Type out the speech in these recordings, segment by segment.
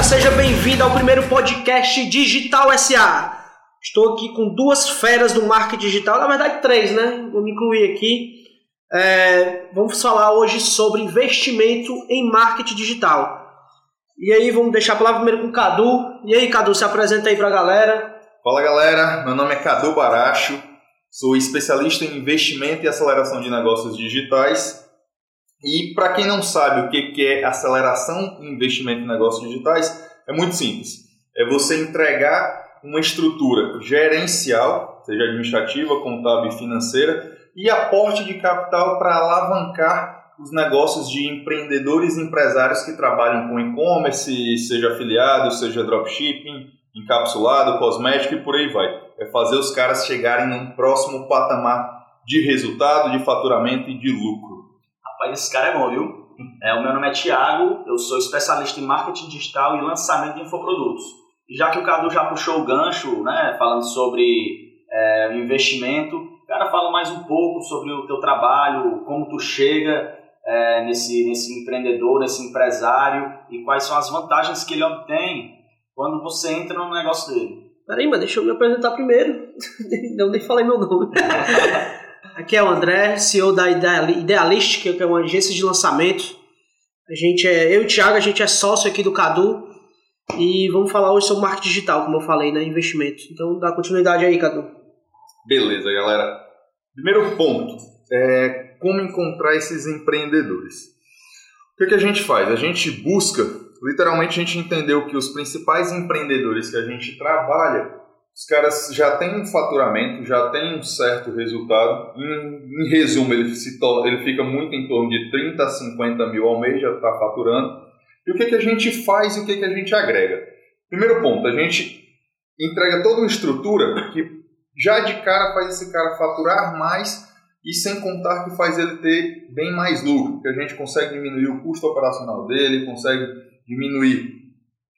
Galera, seja bem-vindo ao primeiro podcast Digital SA. Estou aqui com duas feras do marketing digital, na verdade três, né? Vou me incluir aqui. É, vamos falar hoje sobre investimento em marketing digital. E aí, vamos deixar a palavra primeiro com o Cadu. E aí, Cadu, se apresenta aí para a galera. Fala galera, meu nome é Cadu Baracho, sou especialista em investimento e aceleração de negócios digitais e para quem não sabe o que é aceleração e investimento em negócios digitais, é muito simples. É você entregar uma estrutura gerencial, seja administrativa, contábil e financeira, e aporte de capital para alavancar os negócios de empreendedores e empresários que trabalham com e-commerce, seja afiliado, seja dropshipping, encapsulado, cosmético e por aí vai. É fazer os caras chegarem num próximo patamar de resultado, de faturamento e de lucro. Esse cara é bom, viu? É, o meu nome é Thiago, eu sou especialista em marketing digital e lançamento de infoprodutos. E já que o Cadu já puxou o gancho, né, falando sobre é, investimento, cara, fala mais um pouco sobre o teu trabalho, como tu chega é, nesse, nesse empreendedor, nesse empresário e quais são as vantagens que ele obtém quando você entra no negócio dele. Peraí, mas deixa eu me apresentar primeiro. Não nem falei meu nome. Aqui é o André, CEO da Idealistic, que é uma agência de lançamento. A gente é, eu e o Thiago, a gente é sócio aqui do Cadu e vamos falar hoje sobre marketing digital, como eu falei, né, investimento. Então dá continuidade aí, Cadu. Beleza, galera. Primeiro ponto é como encontrar esses empreendedores. O que, que a gente faz? A gente busca, literalmente a gente entendeu que os principais empreendedores que a gente trabalha os caras já têm um faturamento, já têm um certo resultado. Em, em resumo, ele, se ele fica muito em torno de 30 a 50 mil ao mês, já está faturando. E o que, que a gente faz e o que, que a gente agrega? Primeiro ponto, a gente entrega toda uma estrutura que já de cara faz esse cara faturar mais e sem contar que faz ele ter bem mais lucro, que a gente consegue diminuir o custo operacional dele, consegue diminuir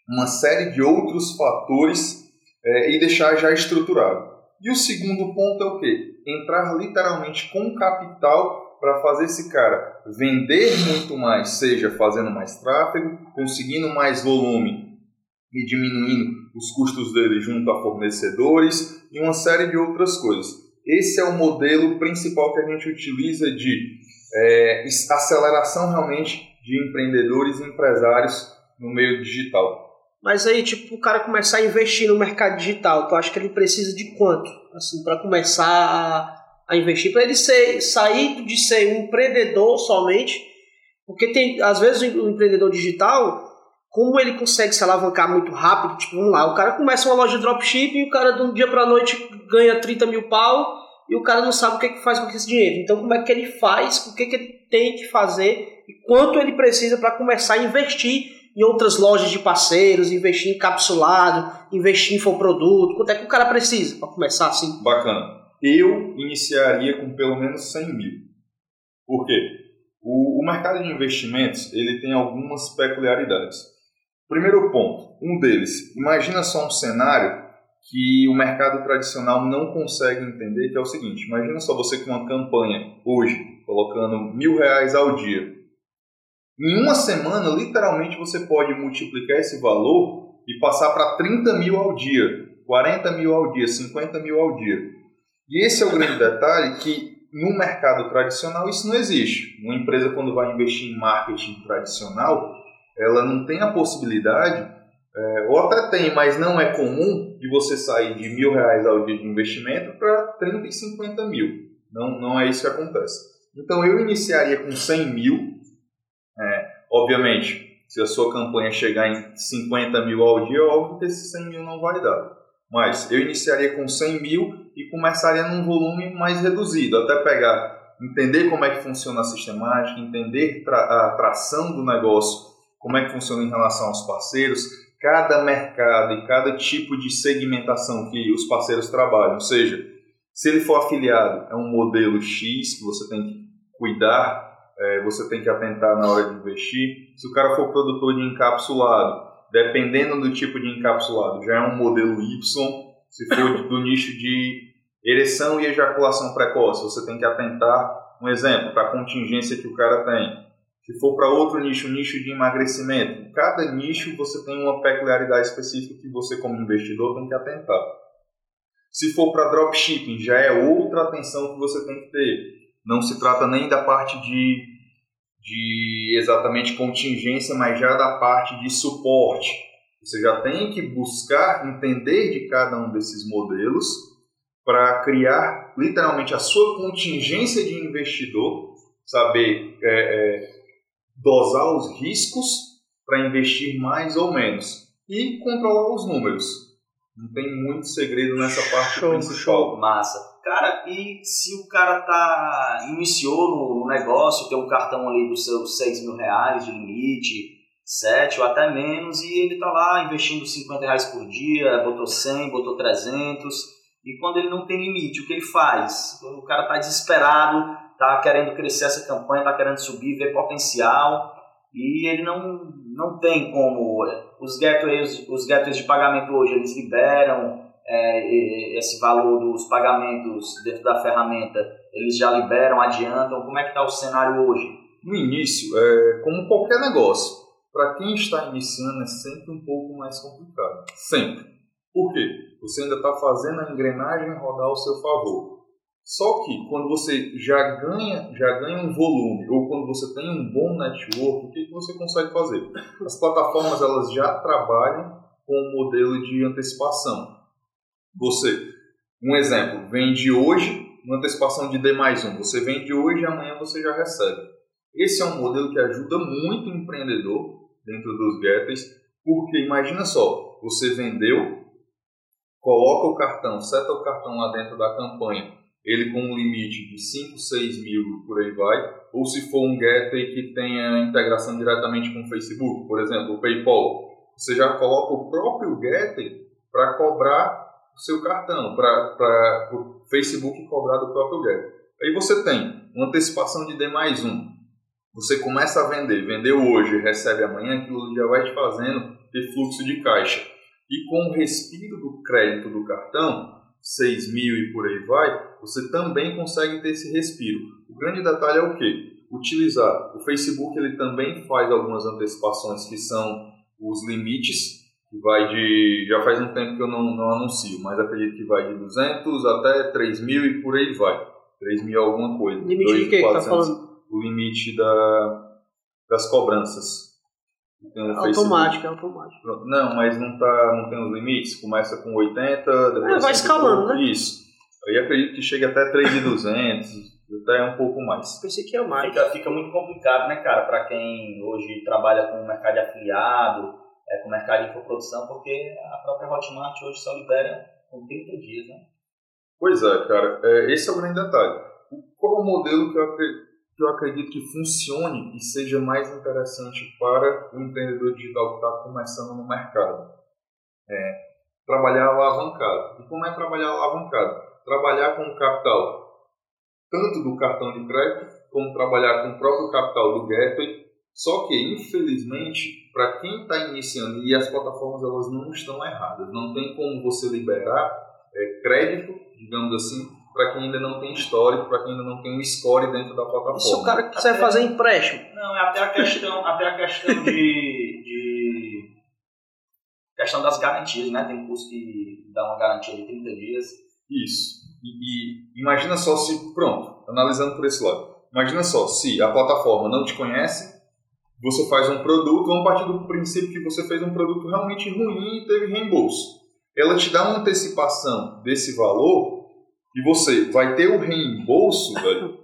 uma série de outros fatores é, e deixar já estruturado. E o segundo ponto é o quê? Entrar literalmente com capital para fazer esse cara vender muito mais, seja fazendo mais tráfego, conseguindo mais volume e diminuindo os custos dele junto a fornecedores e uma série de outras coisas. Esse é o modelo principal que a gente utiliza de é, aceleração realmente de empreendedores e empresários no meio digital. Mas aí, tipo, o cara começar a investir no mercado digital, tu acha que ele precisa de quanto? Assim, para começar a, a investir, para ele ser, sair de ser um empreendedor somente, porque tem, às vezes, o empreendedor digital, como ele consegue se alavancar muito rápido, tipo, vamos lá, o cara começa uma loja de dropshipping e o cara de um dia para noite ganha 30 mil pau e o cara não sabe o que, é que faz com esse dinheiro. Então, como é que ele faz, o que, é que ele tem que fazer e quanto ele precisa para começar a investir em outras lojas de parceiros, investir em capsulado, investir em infoproduto? Quanto é que o cara precisa para começar assim? Bacana. Eu iniciaria com pelo menos 100 mil. Por quê? O, o mercado de investimentos ele tem algumas peculiaridades. Primeiro ponto, um deles, imagina só um cenário que o mercado tradicional não consegue entender, que é o seguinte, imagina só você com uma campanha hoje, colocando mil reais ao dia, em uma semana, literalmente, você pode multiplicar esse valor e passar para 30 mil ao dia, 40 mil ao dia, 50 mil ao dia. E esse é o grande detalhe que no mercado tradicional isso não existe. Uma empresa quando vai investir em marketing tradicional, ela não tem a possibilidade, é, ou até tem, mas não é comum, de você sair de mil reais ao dia de investimento para 30 e 50 mil. Não, não é isso que acontece. Então eu iniciaria com 100 mil, obviamente, se a sua campanha chegar em 50 mil ao dia, óbvio que esses 100 mil não vai dar. Mas eu iniciaria com 100 mil e começaria num volume mais reduzido, até pegar, entender como é que funciona a sistemática, entender a tração do negócio, como é que funciona em relação aos parceiros, cada mercado e cada tipo de segmentação que os parceiros trabalham. Ou seja, se ele for afiliado, é um modelo X que você tem que cuidar é, você tem que atentar na hora de investir. Se o cara for produtor de encapsulado, dependendo do tipo de encapsulado, já é um modelo Y. Se for do nicho de ereção e ejaculação precoce, você tem que atentar, um exemplo, para a contingência que o cara tem. Se for para outro nicho, nicho de emagrecimento, cada nicho você tem uma peculiaridade específica que você, como investidor, tem que atentar. Se for para dropshipping, já é outra atenção que você tem que ter. Não se trata nem da parte de, de exatamente contingência, mas já da parte de suporte. Você já tem que buscar entender de cada um desses modelos para criar literalmente a sua contingência de investidor, saber é, é, dosar os riscos para investir mais ou menos e controlar os números. Não tem muito segredo nessa parte show, principal. Show. Massa. Cara, e se o cara tá iniciou no negócio, tem um cartão ali dos seus 6 mil reais de limite, 7 ou até menos, e ele tá lá investindo 50 reais por dia, botou 100, botou 300, e quando ele não tem limite, o que ele faz? O cara tá desesperado, está querendo crescer essa campanha, está querendo subir, ver potencial e ele não, não tem como. Os gateways, os gateways de pagamento hoje eles liberam é, esse valor dos pagamentos dentro da ferramenta, eles já liberam, adiantam. Como é que está o cenário hoje? No início, é, como qualquer negócio, para quem está iniciando é sempre um pouco mais complicado. Sempre. Por quê? Você ainda está fazendo a engrenagem rodar ao seu favor. Só que quando você já ganha, já ganha um volume ou quando você tem um bom network, o que, que você consegue fazer? As plataformas elas já trabalham com um modelo de antecipação. Você, um exemplo, vende hoje uma antecipação de D mais um. Você vende hoje e amanhã você já recebe. Esse é um modelo que ajuda muito o empreendedor dentro dos gateways, porque imagina só, você vendeu, coloca o cartão, seta o cartão lá dentro da campanha, ele com um limite de 5, 6 mil por aí vai, ou se for um gateway que tenha integração diretamente com o Facebook, por exemplo, o PayPal, você já coloca o próprio gateway para cobrar o seu cartão, para o Facebook cobrar do próprio gateway. Aí você tem uma antecipação de D mais um. Você começa a vender, vendeu hoje, recebe amanhã, aquilo já vai te fazendo ter fluxo de caixa. E com o respiro do crédito do cartão, 6 mil e por aí vai, você também consegue ter esse respiro. O grande detalhe é o que? Utilizar. O Facebook ele também faz algumas antecipações que são os limites, que vai de. Já faz um tempo que eu não, não anuncio, mas acredito que vai de 200 até 3 mil e por aí vai. 3 mil é alguma coisa. Limite de que que tá falando? O limite da, das cobranças. Um automático, é automático. Não, mas não, tá, não tem os limites. Começa com 80, depois. É, vai escalando, né? Isso. Aí acredito que chega até 3.200, até um pouco mais. Pensei que é mais. Fica, fica muito complicado, né, cara, para quem hoje trabalha com o mercado de afiliado, é, com o mercado de infoprodução, porque a própria Hotmart hoje só libera com 30 dias, né? Pois é, cara. É, esse é o grande detalhe. Qual o modelo que eu acredito? que eu acredito que funcione e seja mais interessante para o empreendedor digital que está começando no mercado. É trabalhar alavancado. E como é trabalhar alavancado? Trabalhar com o capital tanto do cartão de crédito, como trabalhar com o próprio capital do gateway. Só que, infelizmente, para quem está iniciando, e as plataformas elas não estão erradas, não tem como você liberar é, crédito, digamos assim, para quem ainda não tem histórico, para quem ainda não tem um score dentro da plataforma. E se o cara quiser até, fazer empréstimo? Não, é até a questão, até a questão de, de questão das garantias, né? Tem curso que dá uma garantia de 30 dias. Isso. E, e imagina só se, pronto, analisando por esse lado. Imagina só, se a plataforma não te conhece, você faz um produto, vamos partir do princípio que você fez um produto realmente ruim e teve reembolso. Ela te dá uma antecipação desse valor e você vai ter o reembolso, velho.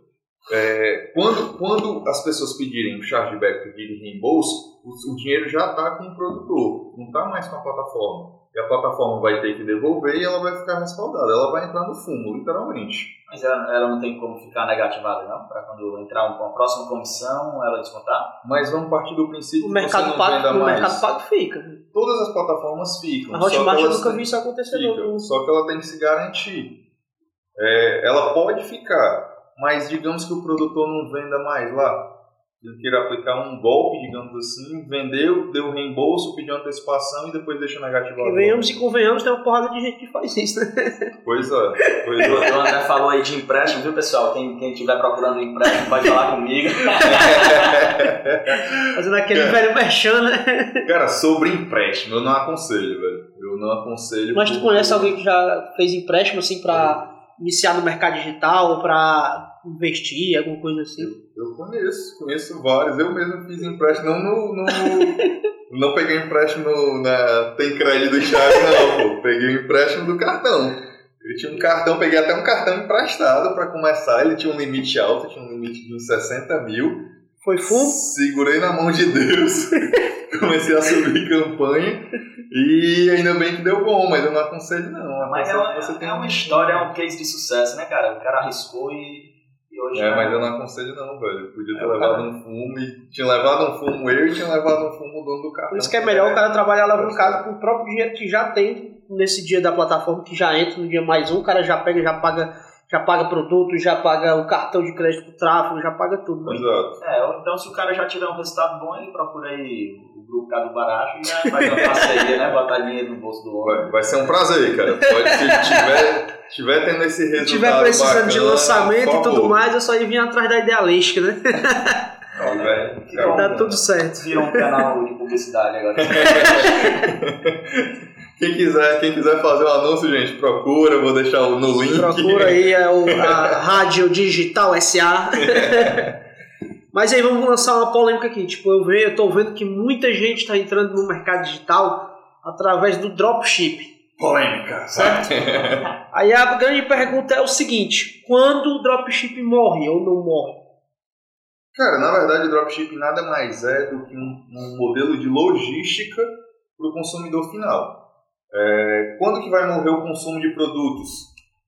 É, quando, quando as pessoas pedirem o chargeback, pedirem reembolso, o, o dinheiro já está com o produtor, não está mais com a plataforma. E a plataforma vai ter que devolver e ela vai ficar respaldada. Ela vai entrar no fumo, literalmente. Mas ela, ela não tem como ficar negativada, não? Para quando entrar com a próxima comissão, ela descontar? Mas vamos partir do princípio o que mercado você não pago, O mais. mercado pago fica. Todas as plataformas ficam. A Hotmart eu nunca vi isso acontecer. Não. Só que ela tem que se garantir. É, ela pode ficar, mas digamos que o produtor não venda mais lá. Ele queira aplicar um golpe, digamos assim, vendeu, deu reembolso, pediu antecipação e depois deixa negativo. Venhamos e convenhamos, tem uma porrada de gente que faz isso, né? Pois é, pois é. O André falou aí de empréstimo, viu pessoal? Quem, quem estiver procurando um empréstimo pode falar comigo. Fazendo aquele é. velho mexendo, né? Cara, sobre empréstimo, eu não aconselho, velho. Eu não aconselho. Mas tu conhece alguém que já fez empréstimo assim pra iniciar no mercado digital ou pra investir, alguma coisa assim? Eu conheço, conheço vários. Eu mesmo fiz empréstimo, não no. no não peguei empréstimo na Tem Crédito do Thiago, não, pô. Peguei o empréstimo do cartão. Ele tinha um cartão, peguei até um cartão emprestado para começar. Ele tinha um limite alto, tinha um limite de uns 60 mil. Foi fundo? Segurei na mão de Deus. comecei a subir campanha e ainda bem que deu bom, mas eu não aconselho não. Mas é uma, é uma história, é um case de sucesso, né, cara? O cara arriscou e Hoje é, mas eu não aconselho não, velho. Podia ter é, levado cara... um fumo e tinha levado um fumo eu e tinha levado um fumo o dono do carro. Por isso que é melhor o cara trabalhar lá no caso com o próprio dinheiro que já tem nesse dia da plataforma, que já entra no dia mais um, o cara já pega, já paga, já paga produto, já paga o cartão de crédito do tráfego, já paga tudo. Né? Exato. É, então se o cara já tiver um resultado bom, ele procura aí o grupo Cado Barato e já faz uma parceria, né? Botar dinheiro no bolso do homem. Vai, vai ser um prazer, cara. Pode, se tiver tiver tendo esse resultado tiver precisando bacana, de lançamento e tudo mais, é só ir vir atrás da Idealística, né? Não, velho. Tá tudo certo. Virou um canal de publicidade agora. Quem quiser, quem quiser fazer o um anúncio, gente, procura, vou deixar no link. Procura aí é o, a Rádio Digital SA. Mas aí vamos lançar uma polêmica aqui. Tipo, eu, vejo, eu tô vendo que muita gente está entrando no mercado digital através do dropship. Polêmica. Certo? Aí a grande pergunta é o seguinte: quando o dropship morre ou não morre? Cara, na verdade, o dropship nada mais é do que um, um modelo de logística para o consumidor final. É, quando que vai morrer o consumo de produtos?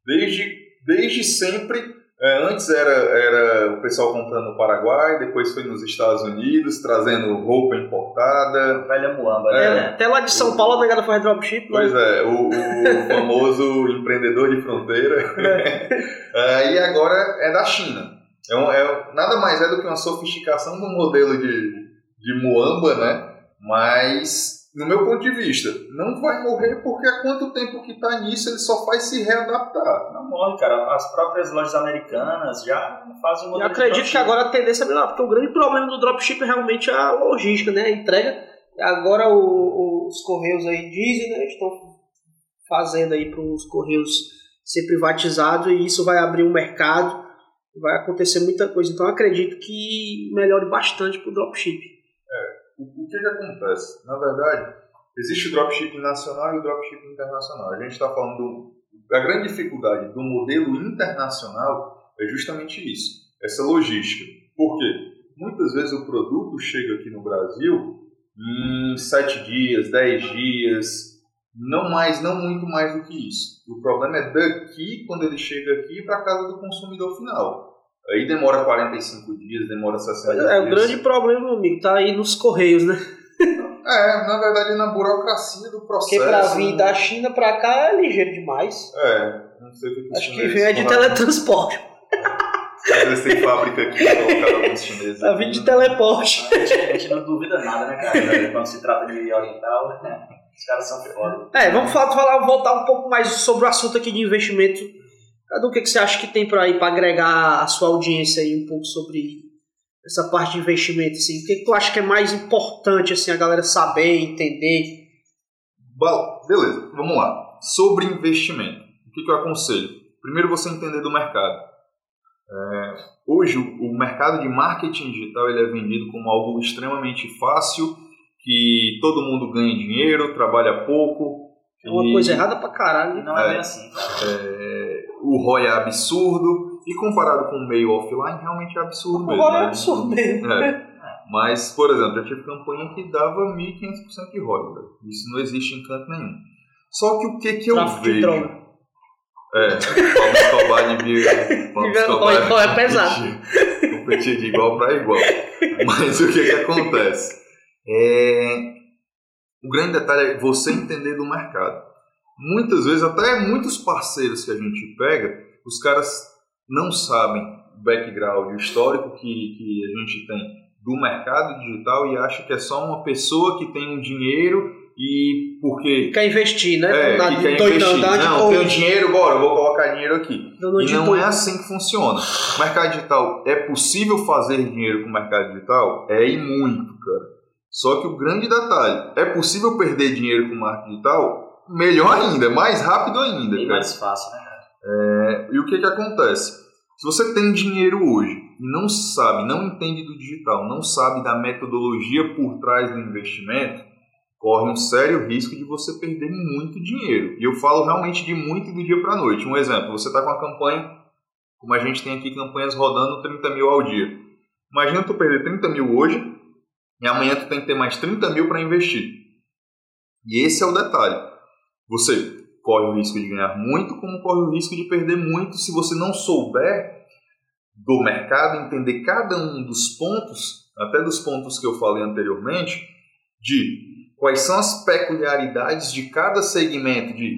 Desde, desde sempre é, antes era, era o pessoal comprando no Paraguai, depois foi nos Estados Unidos, trazendo roupa importada. Velha muamba, né? É, até lá de São o, Paulo a negada faz dropship. Pois mas... é, o, o famoso empreendedor de fronteira. É. e agora é da China. É, um, é nada mais é do que uma sofisticação do modelo de, de muamba, né? Mas no meu ponto de vista, não vai morrer porque há quanto tempo que está nisso ele só faz se readaptar. Não morre, cara. As próprias lojas americanas já fazem o Eu acredito que agora a tendência é melhor, porque o grande problema do dropship é realmente a logística, né? A entrega. Agora o, o, os correios aí dizem, né? Estão fazendo aí para os correios ser privatizados e isso vai abrir um mercado, vai acontecer muita coisa. Então acredito que melhore bastante para o dropship. O, o que, que acontece? Na verdade, existe o dropshipping nacional e o dropshipping internacional. A gente está falando do, a grande dificuldade do modelo internacional é justamente isso, essa logística. Por quê? Muitas vezes o produto chega aqui no Brasil em sete dias, dez dias, não mais, não muito mais do que isso. O problema é daqui, quando ele chega aqui, para casa do consumidor final. Aí demora 45 dias, demora 60 dias. É, o grande problema, amigo, tá aí nos correios, né? É, na verdade, na burocracia do processo. Porque pra vir da China pra cá é ligeiro demais. É, não sei o que Acho que vem é de teletransporte. Eles têm fábrica aqui, colocaram alguns chineses. Tá vindo de teleporte. A gente, a gente, não duvida nada, né, cara? Quando se trata de oriental, né? Os caras são foda. É, vamos falar, falar, voltar um pouco mais sobre o assunto aqui de investimento Cadu, o que, que você acha que tem para aí para agregar a sua audiência aí um pouco sobre essa parte de investimento? Assim? O que, tu acha que é mais importante assim, a galera saber, entender? Bom, beleza, vamos lá. Sobre investimento, o que, que eu aconselho? Primeiro você entender do mercado. É, hoje o, o mercado de marketing digital ele é vendido como algo extremamente fácil, que todo mundo ganha dinheiro, trabalha pouco. É uma e... coisa errada pra caralho. Não é, é bem assim. É, o ROI é absurdo, e comparado com o meio offline, realmente é absurdo mesmo. O ROI é né? absurdo mesmo. É. Mas, por exemplo, eu tive campanha que dava 1.500% de ROI. Véio. Isso não existe em canto nenhum. Só que o que, que eu Tráfico vejo... De droga. É, vamos Escobar de Vamos Escobar é pesado. Competir de igual para igual. Mas o que, que acontece? É... O grande detalhe é você entender do mercado muitas vezes, até muitos parceiros que a gente pega, os caras não sabem o background, o histórico que, que a gente tem do mercado digital e acha que é só uma pessoa que tem um dinheiro e porque quer investir, né? É, Na- que quer investir. Não, tenho dinheiro, bora, vou colocar dinheiro aqui. Dando E de não é assim que funciona. O mercado digital, é possível fazer dinheiro com o mercado digital? É e muito, cara. Só que o grande detalhe, é possível perder dinheiro com o marketing digital? Melhor ainda, mais rápido ainda, cara. mais fácil, né, cara? E o que que acontece? Se você tem dinheiro hoje e não sabe, não entende do digital, não sabe da metodologia por trás do investimento, corre um sério risco de você perder muito dinheiro. E eu falo realmente de muito do dia para noite. Um exemplo, você está com uma campanha, como a gente tem aqui campanhas rodando 30 mil ao dia. Imagina tu perder 30 mil hoje e amanhã tu tem que ter mais 30 mil para investir. E esse é o detalhe. Você corre o risco de ganhar muito, como corre o risco de perder muito se você não souber do mercado, entender cada um dos pontos, até dos pontos que eu falei anteriormente, de quais são as peculiaridades de cada segmento, de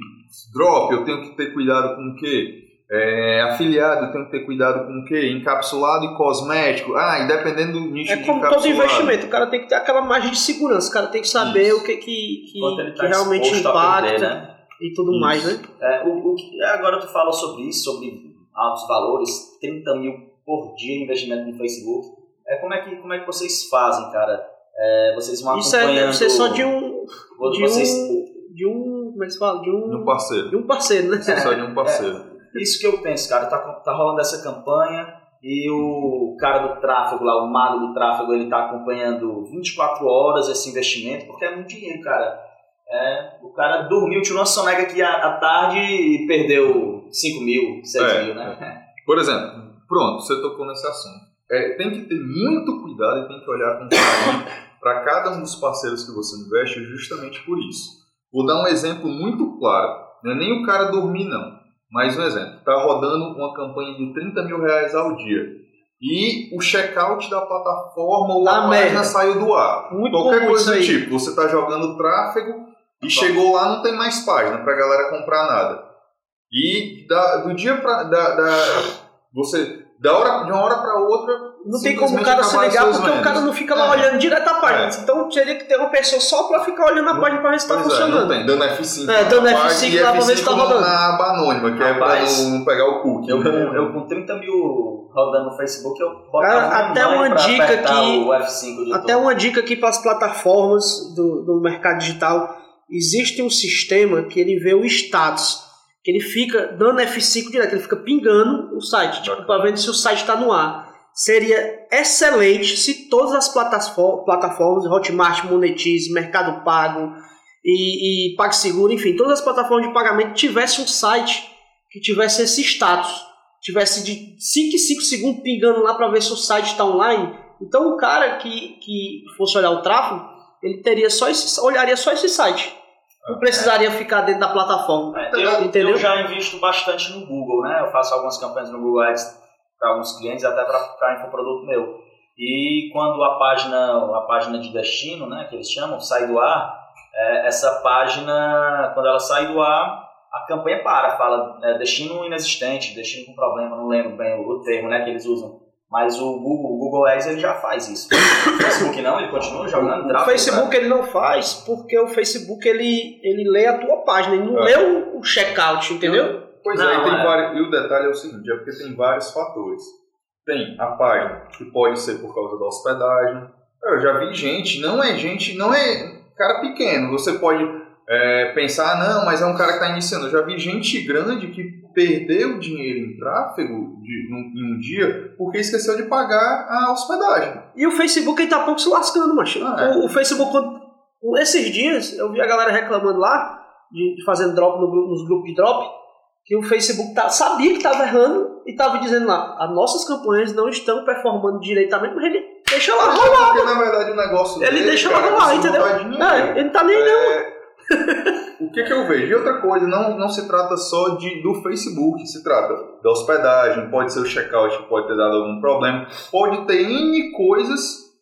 drop, eu tenho que ter cuidado com o quê? É, afiliado, eu tenho que ter cuidado com o quê? Encapsulado e cosmético. Ah, e dependendo do nicho É de como todo investimento, o cara tem que ter aquela margem de segurança, o cara tem que saber Isso. o que, que, que, ele que tá realmente impacta né? e tudo Isso. mais, né? É, o, o que, agora tu fala sobre isso, sobre altos valores, 30 mil por dia de investimento no Facebook. É, como, é que, como é que vocês fazem, cara? É, vocês vão Isso é, acompanhando... deve ser só de um. De vocês, um. De um. Como é que se fala? De De um um. parceiro. De um parceiro, né? Só de um parceiro. Isso que eu penso, cara, tá, tá rolando essa campanha e o cara do tráfego lá, o mago do tráfego, ele tá acompanhando 24 horas esse investimento, porque é muito dinheiro, cara. É, o cara dormiu, tirou uma soneca aqui à, tarde e perdeu 5 mil, 6 É, mil, né? Por exemplo, pronto, você tocou nesse assunto. É, tem que ter muito cuidado e tem que olhar com carinho para cada um dos parceiros que você investe justamente por isso. Vou dar um exemplo muito claro. Não é nem o cara dormir, não. Mais um exemplo. Está rodando uma campanha de 30 mil reais ao dia. E o checkout da plataforma ou a página saiu do ar. Muito Qualquer coisa do tipo. Você está jogando tráfego e chegou lá não tem mais página para a galera comprar nada. E da- do dia para da, da- você da hora de uma hora para outra Não tem como o cara se ligar porque o cara não fica lá É. olhando direto a página. É. Então teria que ter uma pessoa só pra ficar olhando a página pra ver se tá Pois é, funcionando. tem. Dando F5 É, dando na F5 página e lá pra ver se F5 tá rodando. na aba anônima, que é Rapaz, pra não pegar o cookie. Eu, com, eu com 30 mil rodando no Facebook, eu Cara, até uma pra dica que- o F5 de Até uma dica aqui para as plataformas do, do mercado digital. Existe um sistema que ele vê o status. Que ele fica dando F5 direto, ele fica pingando o site, tipo, para ver se o site está no ar. Seria excelente se todas as plataformas, Hotmart, Monetize, Mercado Pago e, e PagSeguro, enfim, todas as plataformas de pagamento tivessem um site que tivesse esse status. Tivesse de 5 em 5 segundos pingando lá para ver se o site está online. Então o cara que, que fosse olhar o tráfego, ele teria só esse, olharia só esse site. Não precisaria ficar dentro da plataforma. É, eu, eu já invisto bastante no Google, né? Eu faço algumas campanhas no Google Ads para alguns clientes, até para infoproduto meu. E quando a página, a página de destino, né, que eles chamam, sai do ar, é, essa página, quando ela sai do ar, a campanha para, fala é, destino inexistente, destino com problema, não lembro bem o, o termo né, que eles usam. Mas o Google, o Google Ads ele já faz isso. O Facebook não, ele continua jogando O tráfego. Facebook ele não faz porque o Facebook ele, ele lê a tua página, ele não É. lê o, o checkout, entendeu? Pois Não, é, e tem é. vários, e o detalhe é o seguinte, é porque tem vários fatores. Tem a página, que pode ser por causa da hospedagem. Eu já vi gente, não é gente, não é cara pequeno. Você pode é, pensar, ah, não, mas é um cara que está iniciando. Eu já vi gente grande que perdeu dinheiro em tráfego de, num- em um dia porque esqueceu de pagar a hospedagem. E o Facebook ele tá pouco se lascando, macho. Ah, é. o, o Facebook, esses dias, eu vi a galera reclamando lá, de, de fazendo drop no nos grupos de drop, que o Facebook tá, sabia que estava errando e estava dizendo lá, as nossas campanhas não estão performando direitamente, mas ele deixa lá rolar. Porque na verdade o negócio Ele dele, deixa cara, lá rolar, entendeu? É, ele não tá nem não. É, o que, que eu vejo? E outra coisa, não, não se trata só de, do Facebook, se trata da hospedagem, pode ser o checkout que pode ter dado algum problema, pode ter N coisas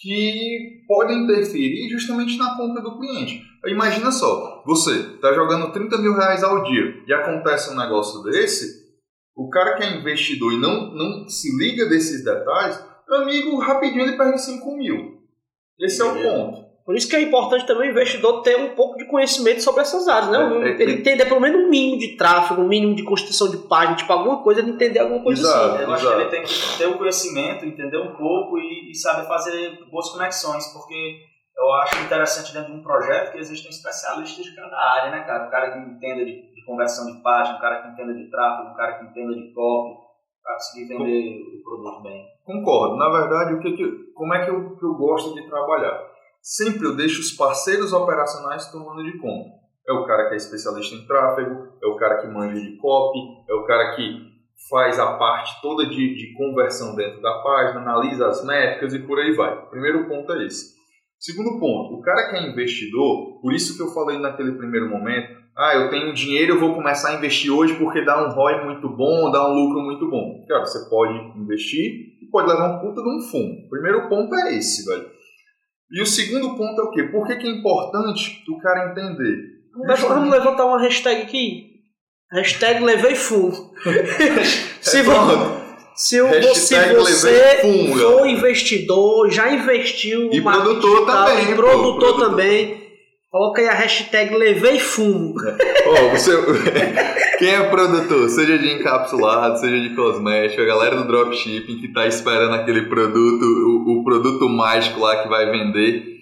que podem interferir justamente na compra do cliente. Imagina só, você está jogando 30 mil reais ao dia e acontece um negócio desse, o cara que é investidor e não, não se liga desses detalhes, amigo, rapidinho ele perde 5 mil. Esse é o ponto. Por isso que é importante também o investidor ter um pouco de conhecimento sobre essas áreas, né? É, é, ele é. entender pelo menos um mínimo de tráfego, um mínimo de construção de página, tipo alguma coisa, ele entender alguma coisa Exato. assim. Eu acho Exato. que ele tem que ter o conhecimento, entender um pouco e, e saber fazer boas conexões, porque eu acho interessante dentro de um projeto que existem especialistas de cada área, né, cara? O cara que entenda de, de conversão de página, o cara que entenda de tráfego, o cara que entenda de copy, para conseguir vender o produto bem. Concordo. Na verdade, o que que, como é que eu, que eu gosto de trabalhar? Sempre eu deixo os parceiros operacionais tomando de conta. É o cara que é especialista em tráfego, é o cara que manja de copy, é o cara que faz a parte toda de, de conversão dentro da página, analisa as métricas e por aí vai. Primeiro ponto é esse. Segundo ponto, o cara que é investidor, por isso que eu falei naquele primeiro momento, ah, eu tenho dinheiro, eu vou começar a investir hoje porque dá um ROI muito bom, dá um lucro muito bom. Cara, você pode investir e pode levar um puta de um fumo. O primeiro ponto é esse, velho. E o segundo ponto é o quê? Por que, que é importante o cara entender? Vamos, levantar uma hashtag aqui. Hashtag levei full. se, vo-. Se, o- se você for investidor, já investiu E produtor digital, também, e produtor, produtor. também. Coloca aí a hashtag levei fumo. Ó, você... Quem é produtor, seja de encapsulado, seja de cosmético, a galera do dropshipping que tá esperando aquele produto, o, o produto mágico lá que vai vender,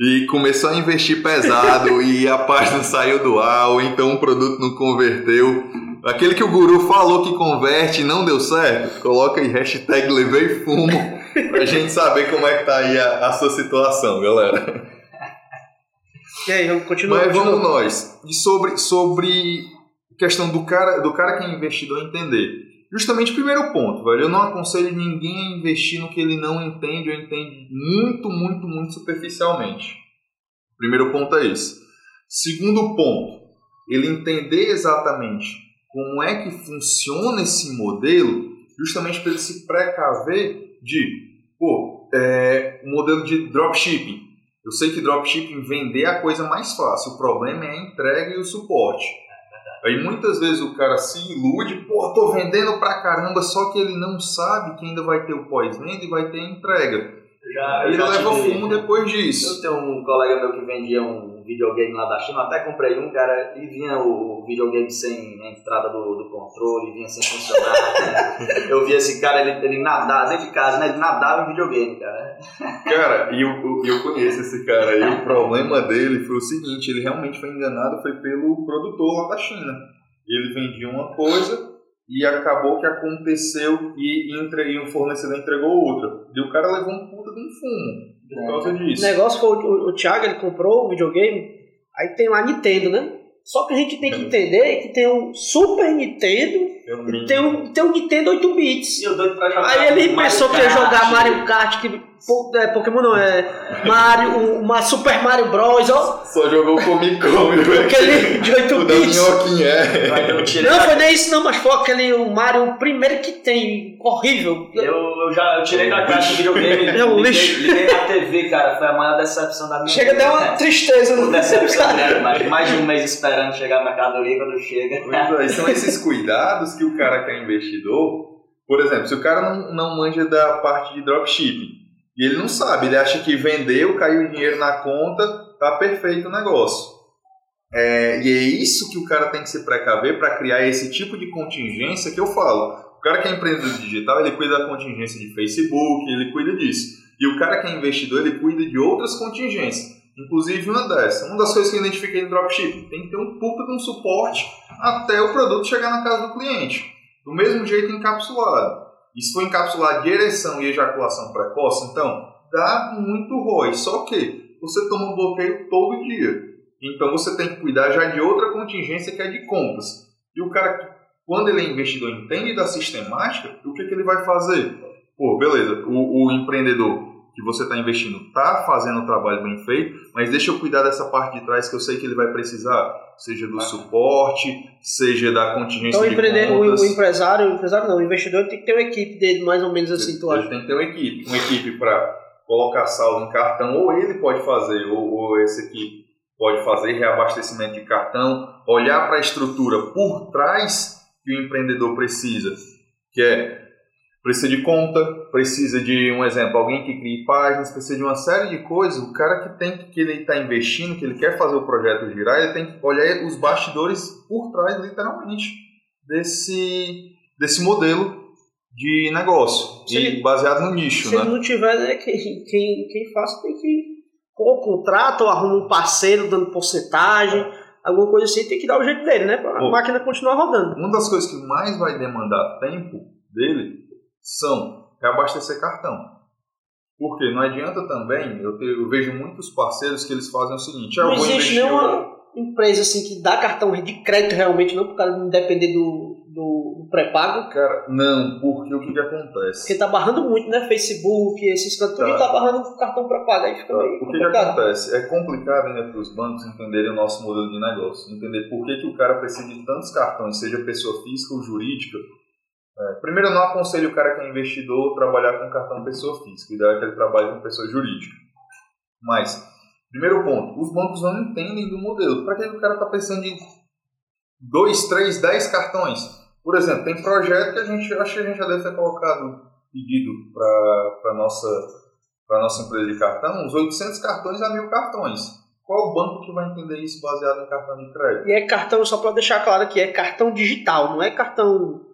e começou a investir pesado e a página saiu do ar, ou então o produto não converteu. Aquele que o guru falou que converte e não deu certo, coloca aí hashtag levei fumo pra gente saber como é que tá aí a, a sua situação, galera. E aí, vamos continuar. Mas vamos nós. E sobre, sobre questão do cara, do cara que é investidor entender. Justamente o primeiro ponto, velho. Eu não aconselho ninguém a investir no que ele não entende ou entende muito, muito, muito superficialmente. Primeiro ponto é esse. Segundo ponto, ele entender exatamente como é que funciona esse modelo, justamente para ele se precaver de, pô, é, modelo de dropshipping. Eu sei que dropshipping vender é a coisa mais fácil, o problema é a entrega e o suporte. Aí muitas vezes o cara se ilude, pô, tô vendendo pra caramba, só que ele não sabe que ainda vai ter o pós-venda e vai ter a entrega. Eu já, eu ele leva fumo depois Eu disso. tenho um colega meu que vendia um videogame lá da China, eu até comprei um, cara, e vinha o videogame sem a entrada do, do controle, vinha sem funcionar. eu vi esse cara, ele, ele nadava dentro de casa, né? Ele nadava em videogame, cara. Cara, e eu, eu, eu conheço esse cara e o problema dele foi o seguinte, ele realmente foi enganado foi pelo produtor lá da China. Ele vendia uma coisa e acabou que aconteceu e, entre, e o fornecedor entregou outra. E o cara levou um puta de um fumo por causa O disso. negócio foi o, o, o Thiago, ele comprou o videogame, aí tem lá Nintendo, né? Só que a gente tem que entender que tem um Super Nintendo Eu tem um, tem um Nintendo 8 bits. Eu doido pra jogar. Aí ele Mario pensou que ia jogar Mario Kart, que é, Pokémon não, é Mario, uma Super Mario Bros, ó, Só jogou o Come, velho. aquele de 8 O da bits. minhoquinha, é. Não foi nem isso não, mas foi aquele o Mario primeiro que tem, horrível. Eu, eu já eu tirei da caixa do videogame. É um liguei- lixo. Liguei na TV, cara. Foi a maior decepção da minha Chega a vida. dar uma tristeza. Uma né? decepção mas mais de um mês esperando chegar a mercadoria quando chega. Pois é, são esses cuidados que o cara que é investidor, por exemplo, se o cara não, não manja da parte de dropshipping e ele não sabe, ele acha que vendeu, caiu o dinheiro na conta, tá perfeito o negócio. É, e é isso que o cara tem que se precaver para criar esse tipo de contingência que eu falo. O cara que é empreendedor digital, ele cuida da contingência de Facebook, ele cuida disso. E o cara que é investidor, ele cuida de outras contingências. Inclusive uma dessas. Uma das coisas que eu identifiquei no dropshipping, tem que ter um puta de um suporte até o produto chegar na casa do cliente. Do mesmo jeito encapsulado. E se for encapsulado de ereção e ejaculação precoce, então dá muito ROI. Só que você toma um bloqueio todo dia. Então você tem que cuidar já de outra contingência que é de compras. E o cara, quando ele é investidor, entende da sistemática, o que, que ele vai fazer? Pô, beleza, o, o empreendedor que você está investindo está fazendo o trabalho bem feito, mas deixa eu cuidar dessa parte de trás que eu sei que ele vai precisar, seja do suporte, seja da contingência Então de empreende- o- contas. o empresário, o empresário não, o investidor tem que ter uma equipe dele, mais ou menos assim, tu Ele acha? tem que ter uma equipe, uma equipe para colocar saldo em cartão, ou ele pode fazer, ou, ou essa equipe pode fazer reabastecimento de cartão, olhar para a estrutura por trás que o empreendedor precisa, que é precisa de conta, precisa de um exemplo, alguém que crie páginas, precisa de uma série de coisas. O cara que tem que ele está investindo, que ele quer fazer o projeto girar, ele tem que olhar os bastidores por trás, literalmente, desse, desse modelo de negócio Se e ele- baseado no nicho, Se né? ele não tiver, né, quem, quem, quem faz tem que ou contrata ou arruma um parceiro dando porcentagem, alguma coisa assim, tem que dar o jeito dele, né? Pra a máquina continuar rodando. Uma das coisas que mais vai demandar tempo dele são reabastecer cartão. Porque não adianta também, eu, te- eu vejo muitos parceiros que eles fazem o seguinte, ah, eu Não vou existe investir nenhuma empresa assim que dá cartão de crédito realmente, não, pro cara não depender do, do, do pré-pago. Cara, não, porque o que, que acontece? Porque tá barrando muito, né? Facebook, esses cantos, tudo Tá. tá barrando o cartão pré-pago. Aí fica O que, que acontece? É complicado ainda para os bancos entenderem o nosso modelo de negócio, entender por que, que o cara precisa de tantos cartões, seja pessoa física ou jurídica. É, primeiro, eu não aconselho o cara que é investidor trabalhar com cartão pessoa física, ideal é que ele trabalhe com pessoa jurídica. Mas, primeiro ponto, os bancos não entendem do modelo. Para que o cara está precisando de 2, 3, 10 cartões? Por exemplo, tem projeto que a gente, acho que a gente já deve ter colocado pedido para a nossa para nossa empresa de cartão, uns 800 cartões a mil cartões. Qual o banco que vai entender isso baseado em cartão de crédito? E é cartão, só pra deixar claro aqui, é cartão digital, não é cartão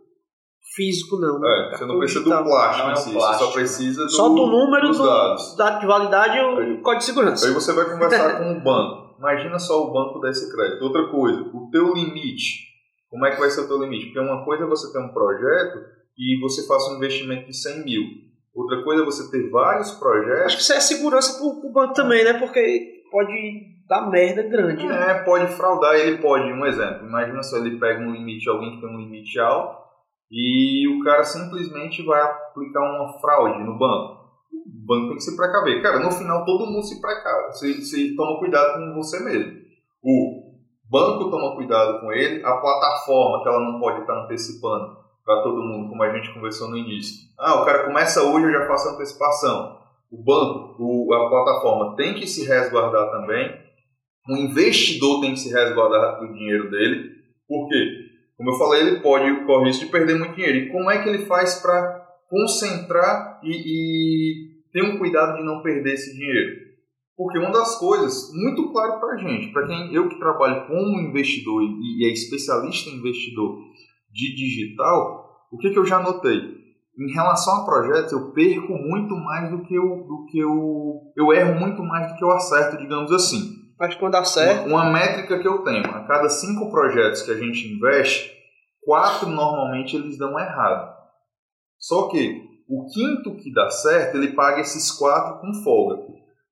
físico, não. né? É, você não precisa digital. do plástico Não é um si, você plástico. só precisa do, Só do número dos do dados. dado de validade e o código de segurança. Aí você vai conversar com o banco. Imagina só o banco desse crédito. Outra coisa, o teu limite. Como é que vai ser o teu limite? Porque uma coisa é você ter um projeto e você faça um investimento de 100 mil. Outra coisa é você ter vários Acho projetos. que isso é segurança pro, pro banco também, né? Porque pode dar merda grande. né? É, pode fraudar, ele pode, um exemplo. Imagina só ele pega um limite, alguém que tem um limite alto, e o cara simplesmente vai aplicar uma fraude no banco. O banco tem que se precaver. Cara, no final todo mundo se precave. Você, você toma cuidado com você mesmo. O banco toma cuidado com ele, a plataforma que ela não pode estar antecipando para todo mundo, como a gente conversou no início. Ah, o cara começa hoje, eu já faço antecipação. O banco, o, a plataforma tem que se resguardar também. O investidor tem que se resguardar do dinheiro dele. Por quê? Como eu falei, ele pode correr risco de perder muito dinheiro. E como é que ele faz para concentrar e, e ter um cuidado de não perder esse dinheiro? Porque uma das coisas, muito claro para a gente, para quem eu que trabalho como investidor e, e é especialista em investidor de digital, o que, que eu já notei? Em relação a projetos, eu perco muito mais do que eu, do que eu, eu erro muito mais do que eu acerto, digamos assim. Mas quando dá certo, Uma, uma métrica que eu tenho, a cada cinco projetos que a gente investe, quatro normalmente eles dão errado. Só que o quinto que dá certo, ele paga esses quatro com folga.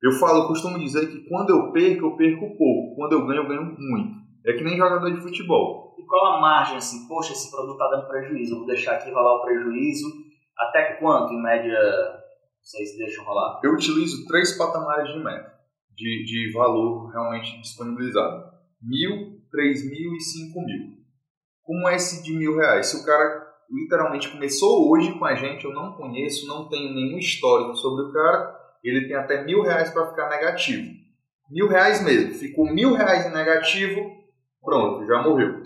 Eu falo, eu costumo dizer que quando eu perco, eu perco pouco. Quando eu ganho, eu ganho muito. É que nem jogador de futebol. E qual a margem, assim, poxa, esse produto tá dando prejuízo, eu vou deixar aqui rolar o prejuízo. Até quanto, em média, vocês deixam rolar? Eu utilizo três patamares de meta, de, de valor realmente disponibilizado. Mil, três mil e cinco mil. Como é esse de mil reais? Se o cara literalmente começou hoje com a gente, eu não conheço, não tenho nenhum histórico sobre o cara, ele tem até mil reais para ficar negativo. Mil reais mesmo. Ficou mil reais em negativo, pronto, já morreu.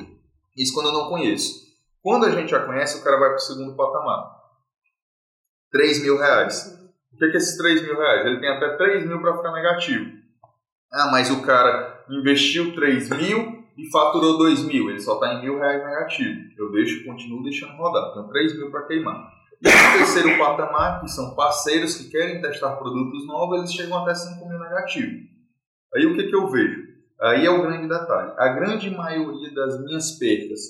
Isso quando eu não conheço. Quando a gente já conhece, o cara vai para o segundo patamar. 3 mil reais. O que é esses 3 mil reais? Ele tem até 3 mil para ficar negativo. Ah, mas o cara investiu 3 mil e faturou 2 mil. Ele só está em mil reais negativo. Eu deixo, continuo deixando rodar. Tenho 3 mil para queimar. E o terceiro patamar, que são parceiros que querem testar produtos novos, eles chegam até 5 mil negativo. Aí o que, que eu vejo? Aí é o grande detalhe. A grande maioria das minhas perdas,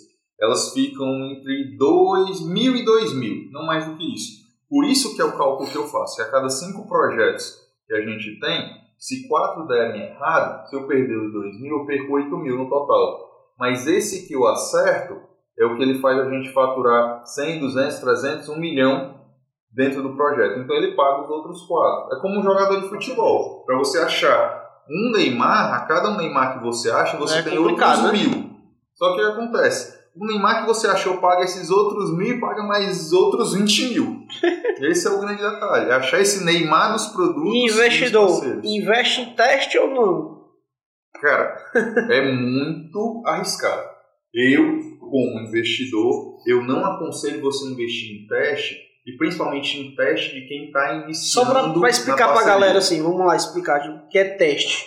elas ficam entre 2 mil e 2 mil, não mais do que isso. Por isso que é o cálculo que eu faço. Que a cada cinco projetos que a gente tem, se quatro derem errado, se eu perder os 2 mil, eu perco 8 mil no total. Mas esse que eu acerto é o que ele faz a gente faturar 100, 200, 300, 1 milhão dentro do projeto. Então ele paga os outros quatro. É como um jogador de futebol. Para você achar um Neymar, a cada um Neymar que você acha, você É tem outros né? mil. Só que o que acontece? O Neymar que você achou paga esses outros mil e paga mais outros 20 mil. Esse é o grande detalhe. Achar esse Neymar dos produtos. E investidor, investe em teste ou não? Cara, é muito arriscado. Eu, como investidor, eu não aconselho você investir em teste e principalmente em teste de quem está iniciando. Só para explicar para a galera assim, vamos lá explicar o que é teste.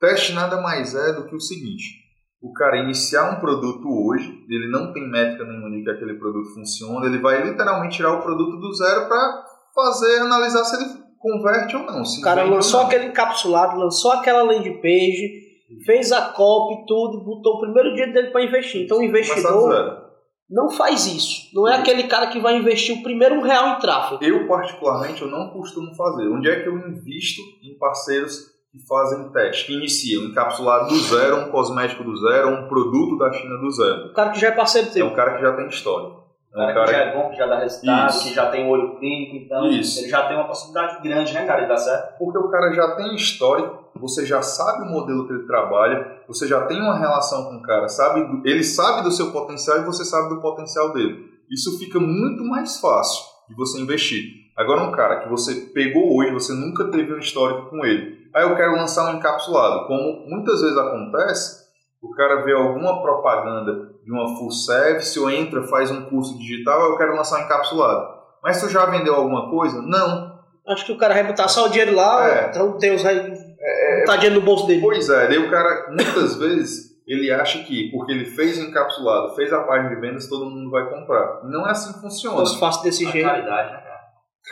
Teste nada mais é do que o seguinte: o cara iniciar um produto hoje, ele não tem métrica nenhuma de que aquele produto funciona, ele vai literalmente tirar o produto do zero para fazer, analisar se ele converte ou não. o cara lançou aquele encapsulado, lançou aquela landing page, fez a copy, tudo, botou o primeiro dia dele para investir. Então o investidor não faz isso. Não é aquele cara que vai investir o primeiro um real em tráfego. Eu, particularmente, eu não costumo fazer. Onde é que eu invisto em parceiros que fazem teste, que iniciam encapsulado do zero, um cosmético do zero, um produto da China do zero? O cara que já é parceiro teu. É um cara que já tem história. É um cara, que já é bom, que já dá resultado, Isso. que já tem olho clínico, então Isso. ele já tem uma possibilidade grande, né, cara, de dar certo. Porque o cara já tem história, você já sabe o modelo que ele trabalha, você já tem uma relação com o cara, sabe? Ele sabe do seu potencial e você sabe do potencial dele. Isso fica muito mais fácil de você investir. Agora um cara que você pegou hoje, você nunca teve um histórico com ele. Aí eu quero lançar um encapsulado. Como muitas vezes acontece, o cara vê alguma propaganda de uma full service ou entra, faz um curso digital, eu quero lançar um encapsulado. Mas tu já vendeu alguma coisa? Não. Acho que o cara vai botar só o dinheiro lá, é. então Deus vai é, botar dinheiro no bolso dele. Pois é, daí o cara, muitas vezes, ele acha que porque ele fez o encapsulado, fez a página de vendas, todo mundo vai comprar. Não é assim que funciona. Não faço desse a jeito. Caridade, né?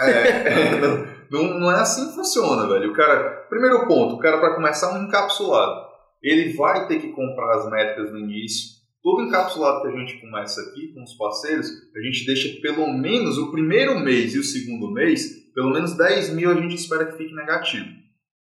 É, não, não, é assim que funciona, velho. O cara, primeiro ponto, o cara para começar um encapsulado, ele vai ter que comprar as métricas no início, todo encapsulado que a gente começa aqui com os parceiros, a gente deixa pelo menos o primeiro mês e o segundo mês, pelo menos 10 mil a gente espera que fique negativo.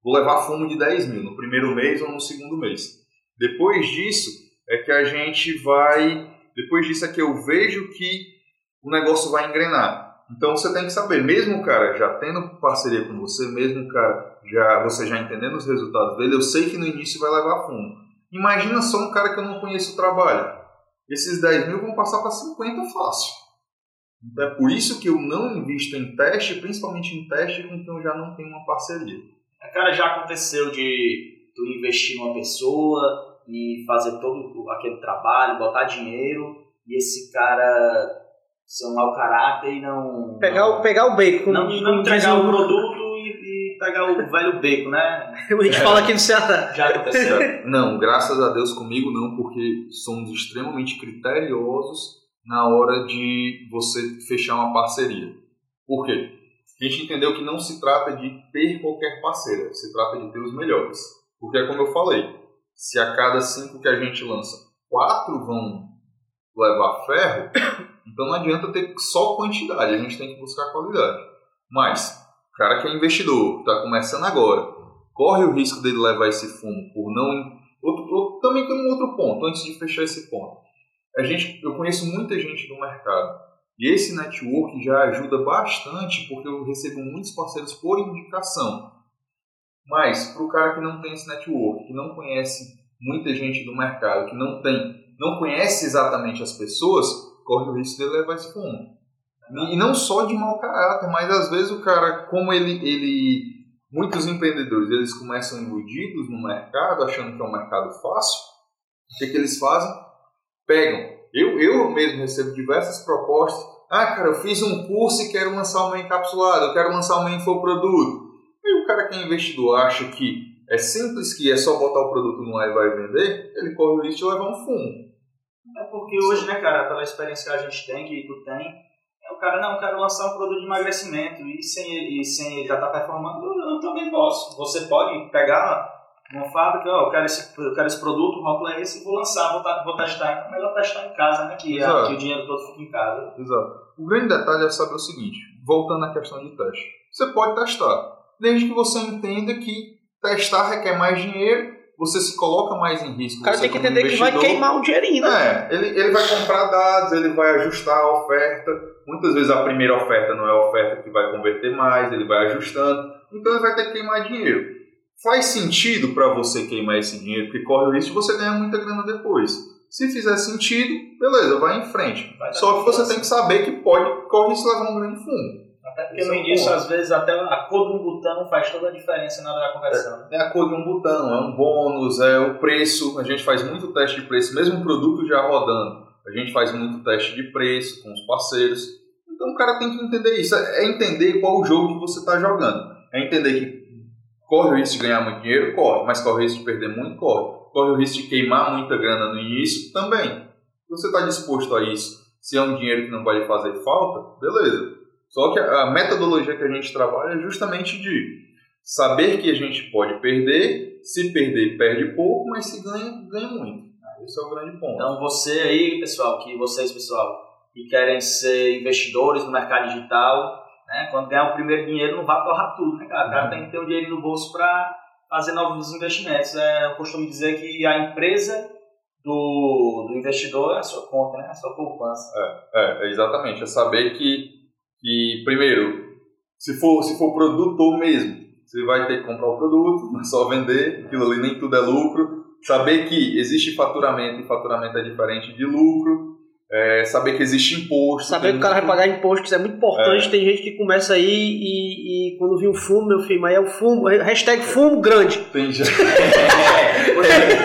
Vou levar fumo de 10 mil no primeiro mês ou no segundo mês. Depois disso é que a gente vai. Depois disso é que eu vejo que o negócio vai engrenar. Então você tem que saber, mesmo o cara já tendo parceria com você, mesmo o cara já você já entendendo os resultados dele, eu sei que no início vai levar fumo. Imagina só um cara que eu não conheço o trabalho. Esses 10 mil vão passar para 50 fácil. Então é por isso que eu não invisto em teste, principalmente em teste com quem eu já não tenho uma parceria. Cara, já aconteceu de tu investir numa pessoa e fazer todo aquele trabalho, botar dinheiro e esse cara ser um mau caráter e não. Pegar, não, o, pegar o bacon. Não, não entregar o produto pegar o velho beco, né? A gente fala aqui no Ceará. Já aconteceu? Não, graças a Deus comigo não, porque somos extremamente criteriosos na hora de você fechar uma parceria. Por quê? A gente entendeu que não se trata de ter qualquer parceira, se trata de ter os melhores. Porque é como eu falei, se a cada cinco que a gente lança, quatro vão levar ferro, então não adianta ter só quantidade, a gente tem que buscar qualidade. Mas cara que é investidor, está começando agora, corre o risco dele levar esse fumo por não. Outro, outro, também tem um outro ponto, antes de fechar esse ponto. A gente, eu conheço muita gente no mercado e esse network já ajuda bastante porque eu recebo muitos parceiros por indicação. Mas para o cara que não tem esse network, que não conhece muita gente do mercado, que não tem, não conhece exatamente as pessoas, corre o risco dele levar esse fumo. E não só de mau caráter, mas às vezes o cara, como ele, ele muitos empreendedores, eles começam iludidos no mercado, achando que é um mercado fácil. O que, que eles fazem? Pegam. Eu, eu mesmo recebo diversas propostas. Ah, cara, eu fiz um curso e quero lançar uma encapsulada, eu quero lançar um infoproduto. E o cara que é investidor acha que é simples, que é só botar o produto no ar e vai vender, ele corre o risco de levar um fumo. É porque hoje, né, cara, pela experiência que a gente tem, que tu tem, o cara, não, quero lançar um produto de emagrecimento e sem ele, e sem ele já estar tá performando, eu, eu, também posso. Você pode pegar uma fábrica, oh, eu, quero esse, eu quero esse produto, o rótulo é esse, vou lançar, vou, vou testar. É melhor testar em casa, né? Que, a, que o dinheiro todo fica em casa. Exato. O grande detalhe é saber o seguinte, voltando à questão de teste. Você pode testar, desde que você entenda que testar requer mais dinheiro você se coloca mais em risco. O cara tem que entender que vai queimar um dinheirinho, né? É, ele, ele vai comprar dados, ele vai ajustar a oferta. Muitas vezes a primeira oferta não é a oferta que vai converter mais, ele vai ajustando. Então ele vai ter que queimar dinheiro. Faz sentido para você queimar esse dinheiro, porque corre o risco de você ganhar muita grana depois. Se fizer sentido, beleza, vai em frente. Vai Só que você tem que saber que pode corre risco de levar um grande fundo. Até porque no início, às vezes, até a cor de um botão faz toda a diferença na hora da conversão. É, é, a cor de um botão, é um bônus, é o preço. A gente faz muito teste de preço, mesmo o produto já rodando. A gente faz muito teste de preço com os parceiros. Então o cara tem que entender isso. É entender qual o jogo que você está jogando. É entender que corre o risco de ganhar muito dinheiro, corre, mas corre o risco de perder muito, corre. Corre o risco de queimar muita grana no início, também. Você está disposto a isso, se é um dinheiro que não vai fazer falta, beleza. Só que a metodologia que a gente trabalha é justamente de saber que a gente pode perder, se perder, perde pouco, mas se ganha, ganha muito. Esse é o grande ponto. Então você aí, pessoal, que vocês, pessoal, que querem ser investidores no mercado digital, né? Quando ganhar o primeiro dinheiro, não vai torrar tudo, né, cara? O cara tem que ter um dinheiro no bolso para fazer novos investimentos. É, eu costumo dizer que a empresa do, do investidor é a sua conta, né? A sua poupança. É, é, exatamente. É saber que, que, primeiro, se for, se for produtor mesmo, você vai ter que comprar o produto, não é só vender, aquilo ali nem tudo é lucro. Saber que existe faturamento e faturamento é diferente de lucro. É, saber que existe imposto. Saber que o cara vai pagar imposto, isso é muito importante. É. Tem gente que começa aí e, e quando viu o fumo, meu filho, mas é o fumo, hashtag fumo grande. Tem gente.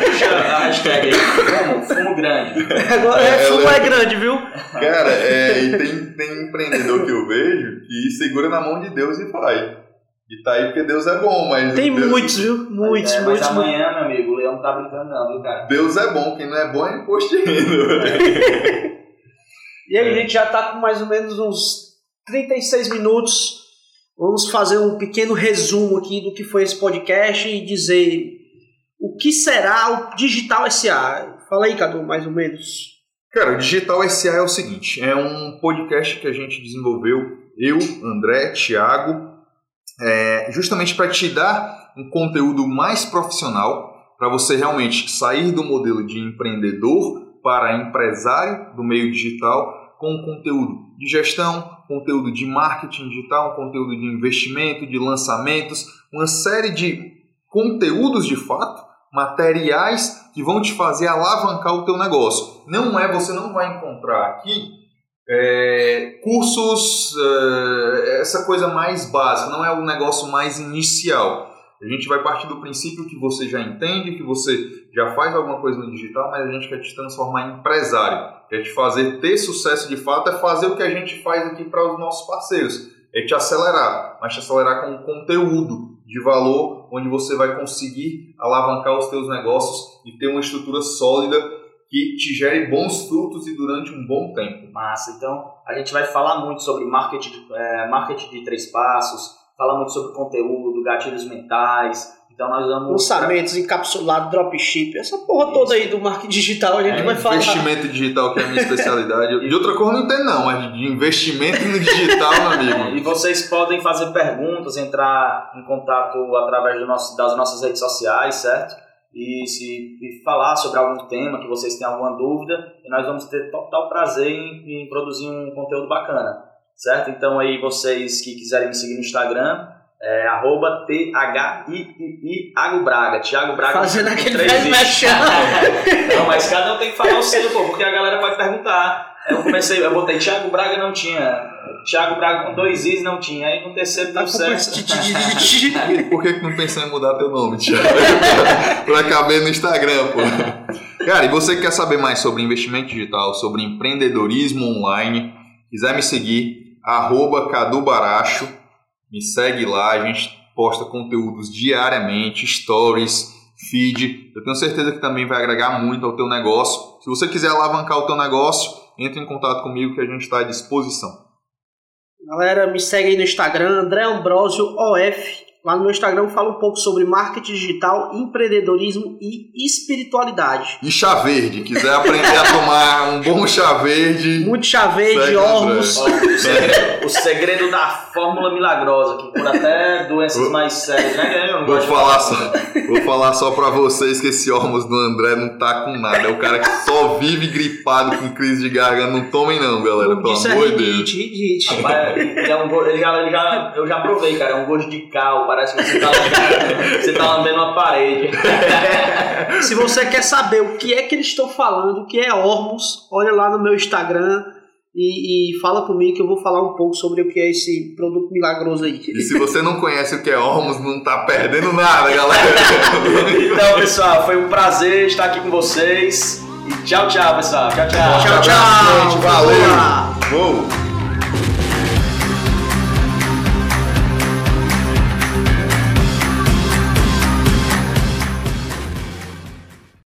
Puxa a hashtag aí, fumo, fumo grande. Agora é, é fumo é grande, viu? Cara, é, e tem, tem empreendedor que eu vejo que segura na mão de Deus e vai. E tá aí porque Deus é bom, mas. Tem Deus... muitos, viu? Muitos, é, muitos. Mas amanhã, meu amigo, leão não tá brincando, não, viu, cara? Deus é bom, quem não é bom é imposto de renda. e aí, a gente já tá com mais ou menos uns 36 minutos. Vamos fazer um pequeno resumo aqui do que foi esse podcast e dizer o que será o Digital SA. Fala aí, Cadu, mais ou menos. Cara, o Digital SA é o seguinte: é um podcast que a gente desenvolveu, eu, André, Thiago é, justamente para te dar um conteúdo mais profissional, para você realmente sair do modelo de empreendedor para empresário do meio digital, com conteúdo de gestão, conteúdo de marketing digital, conteúdo de investimento, de lançamentos, uma série de conteúdos de fato, materiais que vão te fazer alavancar o teu negócio. Não é, você não vai encontrar aqui é, cursos, é, essa coisa mais básica, não é o negócio mais inicial. A gente vai partir do princípio que você já entende, que você já faz alguma coisa no digital, mas a gente quer te transformar em empresário, quer te fazer ter sucesso de fato, é fazer o que a gente faz aqui para os nossos parceiros, é te acelerar, mas te acelerar com conteúdo de valor, onde você vai conseguir alavancar os teus negócios e ter uma estrutura sólida que te gere bons frutos e durante um bom tempo. Massa. Então, a gente vai falar muito sobre marketing, é, marketing de três passos, falar muito sobre conteúdo, gatilhos mentais. Então, nós vamos. Lançamentos, encapsulado, dropship, essa porra Isso. toda aí do marketing digital a gente é, vai falar. Investimento digital, que é a minha especialidade. de outra coisa não tem, não, mas de investimento no digital, meu amigo. E vocês podem fazer perguntas, entrar em contato através do nosso, das nossas redes sociais, certo? e se e falar sobre algum tema que vocês têm alguma dúvida e nós vamos ter total prazer em, em produzir um conteúdo bacana, certo? Então aí vocês que quiserem me seguir no Instagram é arroba T-H-I-I-I Thiago Braga. Thiago Braga. Fazendo aquele velho Não, mas cada um tem que falar o seu, pô, porque a galera pode perguntar. Eu comecei, eu botei Thiago Braga não tinha. Thiago Braga com dois Is não tinha. Aí no terceiro deu certo. Por que, que não pensou em mudar teu nome, Thiago? pra caber no Instagram, pô. Cara, e você que quer saber mais sobre investimento digital, sobre empreendedorismo online, quiser me seguir, arroba Cadu Baracho, me segue lá, a gente posta conteúdos diariamente, stories, feed. Eu tenho certeza que também vai agregar muito ao teu negócio. Se você quiser alavancar o teu negócio, entre em contato comigo que a gente está à disposição. Galera, me segue aí no Instagram, André Ambrosio OF. Lá no meu Instagram eu falo um pouco sobre marketing digital, empreendedorismo e espiritualidade. E chá verde, quiser aprender a tomar um bom chá verde. Muito chá verde, órgãos. O segredo da fórmula milagrosa, que cura até doenças mais sérias, né? Eu vou falar, só, vou falar só pra vocês que esse órgãos do André não tá com nada. É o cara que só vive gripado com crise de garganta. Não tomem não, galera. Pelo Isso é amor de Deus. Ridite. Rapaz, ele é um, ele já, ele já, eu já provei, cara. É um gosto de cal parece que você está lambendo, você tá lambendo uma parede. Se você quer saber o que é que eles estão falando, o que é Ormus, olha lá no meu Instagram e, e, fala comigo que eu vou falar um pouco sobre o que é esse produto milagroso aí. E se você não conhece o que é Ormus, não tá perdendo nada, galera. então, pessoal, foi um prazer estar aqui com vocês. E tchau, tchau, pessoal. Tchau, tchau. Tchau, tchau. tchau. Valeu. Valeu.